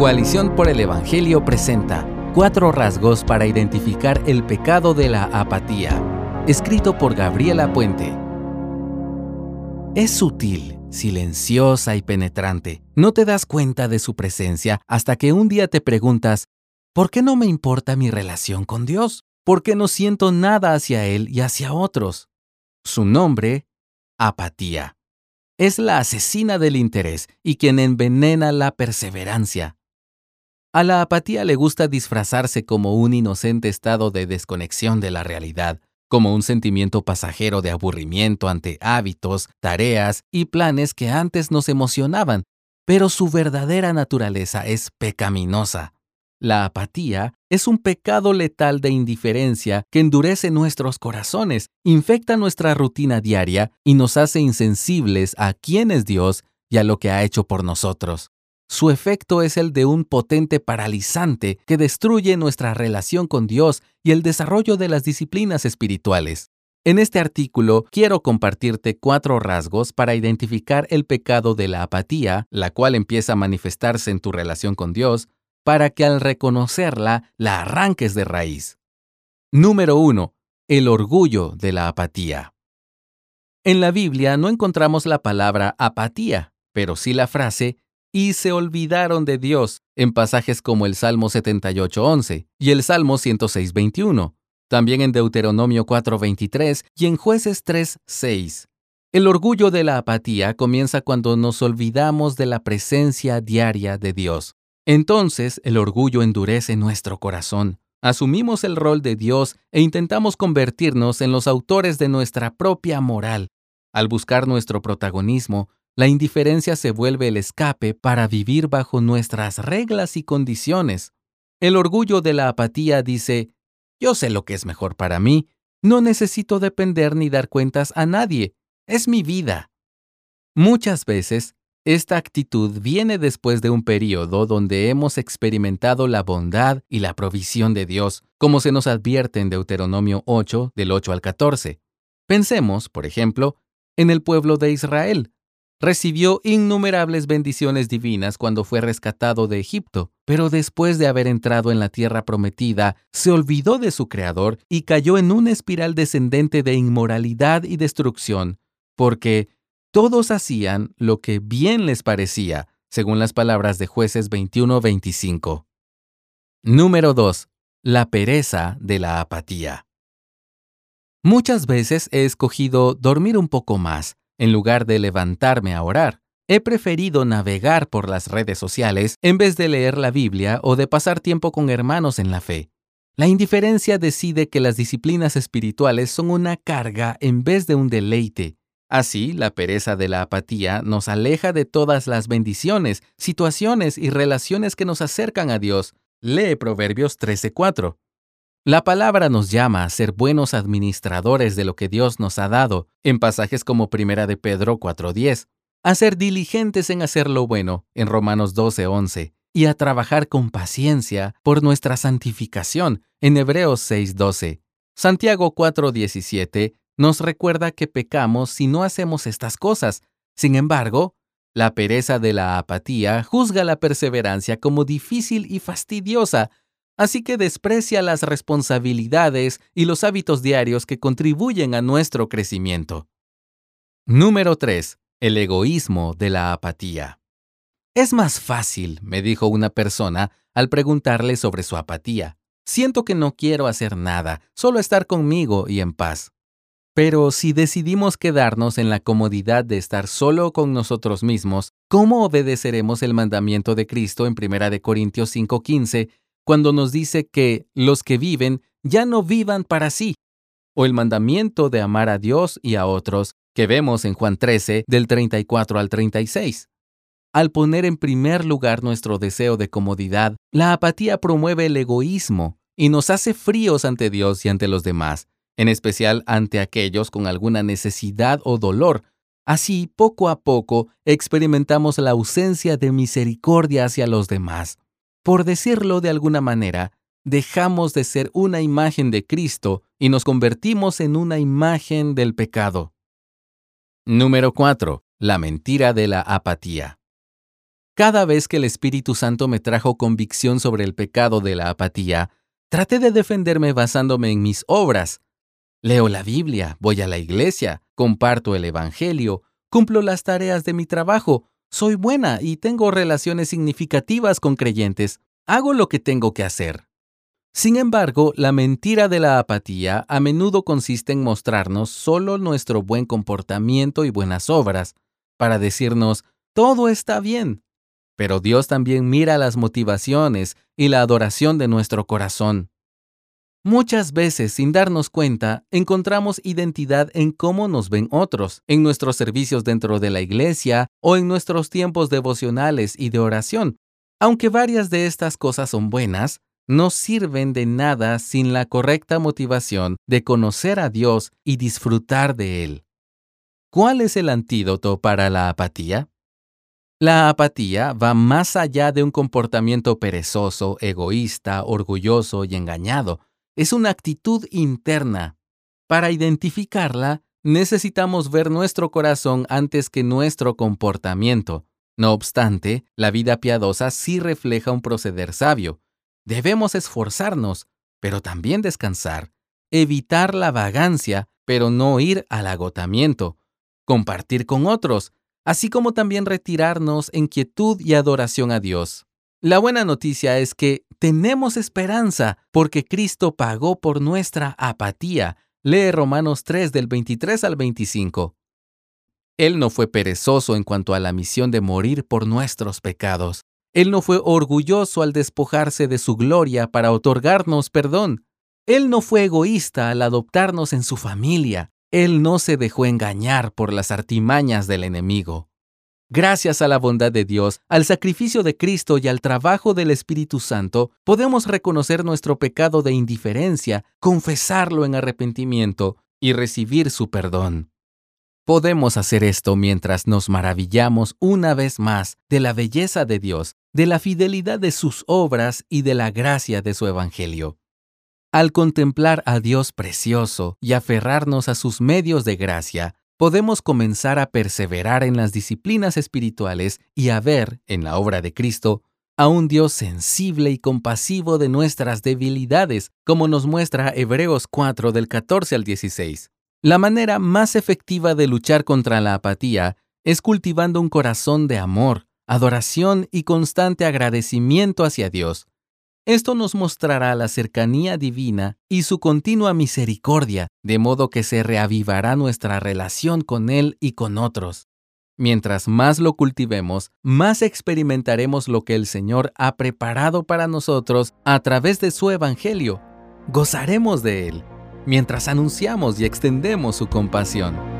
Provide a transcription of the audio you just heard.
Coalición por el Evangelio presenta Cuatro rasgos para identificar el pecado de la apatía, escrito por Gabriela Puente. Es sutil, silenciosa y penetrante. No te das cuenta de su presencia hasta que un día te preguntas, ¿por qué no me importa mi relación con Dios? ¿Por qué no siento nada hacia Él y hacia otros? Su nombre, apatía. Es la asesina del interés y quien envenena la perseverancia. A la apatía le gusta disfrazarse como un inocente estado de desconexión de la realidad, como un sentimiento pasajero de aburrimiento ante hábitos, tareas y planes que antes nos emocionaban, pero su verdadera naturaleza es pecaminosa. La apatía es un pecado letal de indiferencia que endurece nuestros corazones, infecta nuestra rutina diaria y nos hace insensibles a quién es Dios y a lo que ha hecho por nosotros. Su efecto es el de un potente paralizante que destruye nuestra relación con Dios y el desarrollo de las disciplinas espirituales. En este artículo quiero compartirte cuatro rasgos para identificar el pecado de la apatía, la cual empieza a manifestarse en tu relación con Dios, para que al reconocerla la arranques de raíz. Número 1. El orgullo de la apatía. En la Biblia no encontramos la palabra apatía, pero sí la frase y se olvidaron de Dios en pasajes como el Salmo 78.11 y el Salmo 106.21, también en Deuteronomio 4.23 y en Jueces 3.6. El orgullo de la apatía comienza cuando nos olvidamos de la presencia diaria de Dios. Entonces el orgullo endurece nuestro corazón. Asumimos el rol de Dios e intentamos convertirnos en los autores de nuestra propia moral. Al buscar nuestro protagonismo, la indiferencia se vuelve el escape para vivir bajo nuestras reglas y condiciones. El orgullo de la apatía dice, yo sé lo que es mejor para mí, no necesito depender ni dar cuentas a nadie, es mi vida. Muchas veces, esta actitud viene después de un periodo donde hemos experimentado la bondad y la provisión de Dios, como se nos advierte en Deuteronomio 8, del 8 al 14. Pensemos, por ejemplo, en el pueblo de Israel, Recibió innumerables bendiciones divinas cuando fue rescatado de Egipto, pero después de haber entrado en la tierra prometida, se olvidó de su Creador y cayó en una espiral descendente de inmoralidad y destrucción, porque todos hacían lo que bien les parecía, según las palabras de jueces 21-25. Número 2. La pereza de la apatía. Muchas veces he escogido dormir un poco más en lugar de levantarme a orar. He preferido navegar por las redes sociales en vez de leer la Biblia o de pasar tiempo con hermanos en la fe. La indiferencia decide que las disciplinas espirituales son una carga en vez de un deleite. Así, la pereza de la apatía nos aleja de todas las bendiciones, situaciones y relaciones que nos acercan a Dios. Lee Proverbios 13:4. La palabra nos llama a ser buenos administradores de lo que Dios nos ha dado, en pasajes como Primera de Pedro 4:10, a ser diligentes en hacer lo bueno, en Romanos 12:11, y a trabajar con paciencia por nuestra santificación, en Hebreos 6:12. Santiago 4:17 nos recuerda que pecamos si no hacemos estas cosas. Sin embargo, la pereza de la apatía juzga la perseverancia como difícil y fastidiosa, así que desprecia las responsabilidades y los hábitos diarios que contribuyen a nuestro crecimiento. Número 3. El egoísmo de la apatía. Es más fácil, me dijo una persona al preguntarle sobre su apatía. Siento que no quiero hacer nada, solo estar conmigo y en paz. Pero si decidimos quedarnos en la comodidad de estar solo con nosotros mismos, ¿cómo obedeceremos el mandamiento de Cristo en 1 Corintios 5:15 cuando nos dice que los que viven ya no vivan para sí, o el mandamiento de amar a Dios y a otros que vemos en Juan 13 del 34 al 36. Al poner en primer lugar nuestro deseo de comodidad, la apatía promueve el egoísmo y nos hace fríos ante Dios y ante los demás, en especial ante aquellos con alguna necesidad o dolor. Así, poco a poco, experimentamos la ausencia de misericordia hacia los demás. Por decirlo de alguna manera, dejamos de ser una imagen de Cristo y nos convertimos en una imagen del pecado. Número 4. La mentira de la apatía. Cada vez que el Espíritu Santo me trajo convicción sobre el pecado de la apatía, traté de defenderme basándome en mis obras. Leo la Biblia, voy a la iglesia, comparto el Evangelio, cumplo las tareas de mi trabajo, soy buena y tengo relaciones significativas con creyentes, hago lo que tengo que hacer. Sin embargo, la mentira de la apatía a menudo consiste en mostrarnos solo nuestro buen comportamiento y buenas obras, para decirnos, todo está bien, pero Dios también mira las motivaciones y la adoración de nuestro corazón. Muchas veces, sin darnos cuenta, encontramos identidad en cómo nos ven otros, en nuestros servicios dentro de la iglesia o en nuestros tiempos devocionales y de oración. Aunque varias de estas cosas son buenas, no sirven de nada sin la correcta motivación de conocer a Dios y disfrutar de Él. ¿Cuál es el antídoto para la apatía? La apatía va más allá de un comportamiento perezoso, egoísta, orgulloso y engañado. Es una actitud interna. Para identificarla, necesitamos ver nuestro corazón antes que nuestro comportamiento. No obstante, la vida piadosa sí refleja un proceder sabio. Debemos esforzarnos, pero también descansar, evitar la vagancia, pero no ir al agotamiento, compartir con otros, así como también retirarnos en quietud y adoración a Dios. La buena noticia es que tenemos esperanza porque Cristo pagó por nuestra apatía. Lee Romanos 3 del 23 al 25. Él no fue perezoso en cuanto a la misión de morir por nuestros pecados. Él no fue orgulloso al despojarse de su gloria para otorgarnos perdón. Él no fue egoísta al adoptarnos en su familia. Él no se dejó engañar por las artimañas del enemigo. Gracias a la bondad de Dios, al sacrificio de Cristo y al trabajo del Espíritu Santo, podemos reconocer nuestro pecado de indiferencia, confesarlo en arrepentimiento y recibir su perdón. Podemos hacer esto mientras nos maravillamos una vez más de la belleza de Dios, de la fidelidad de sus obras y de la gracia de su Evangelio. Al contemplar a Dios precioso y aferrarnos a sus medios de gracia, podemos comenzar a perseverar en las disciplinas espirituales y a ver, en la obra de Cristo, a un Dios sensible y compasivo de nuestras debilidades, como nos muestra Hebreos 4 del 14 al 16. La manera más efectiva de luchar contra la apatía es cultivando un corazón de amor, adoración y constante agradecimiento hacia Dios, esto nos mostrará la cercanía divina y su continua misericordia, de modo que se reavivará nuestra relación con Él y con otros. Mientras más lo cultivemos, más experimentaremos lo que el Señor ha preparado para nosotros a través de su Evangelio. Gozaremos de Él, mientras anunciamos y extendemos su compasión.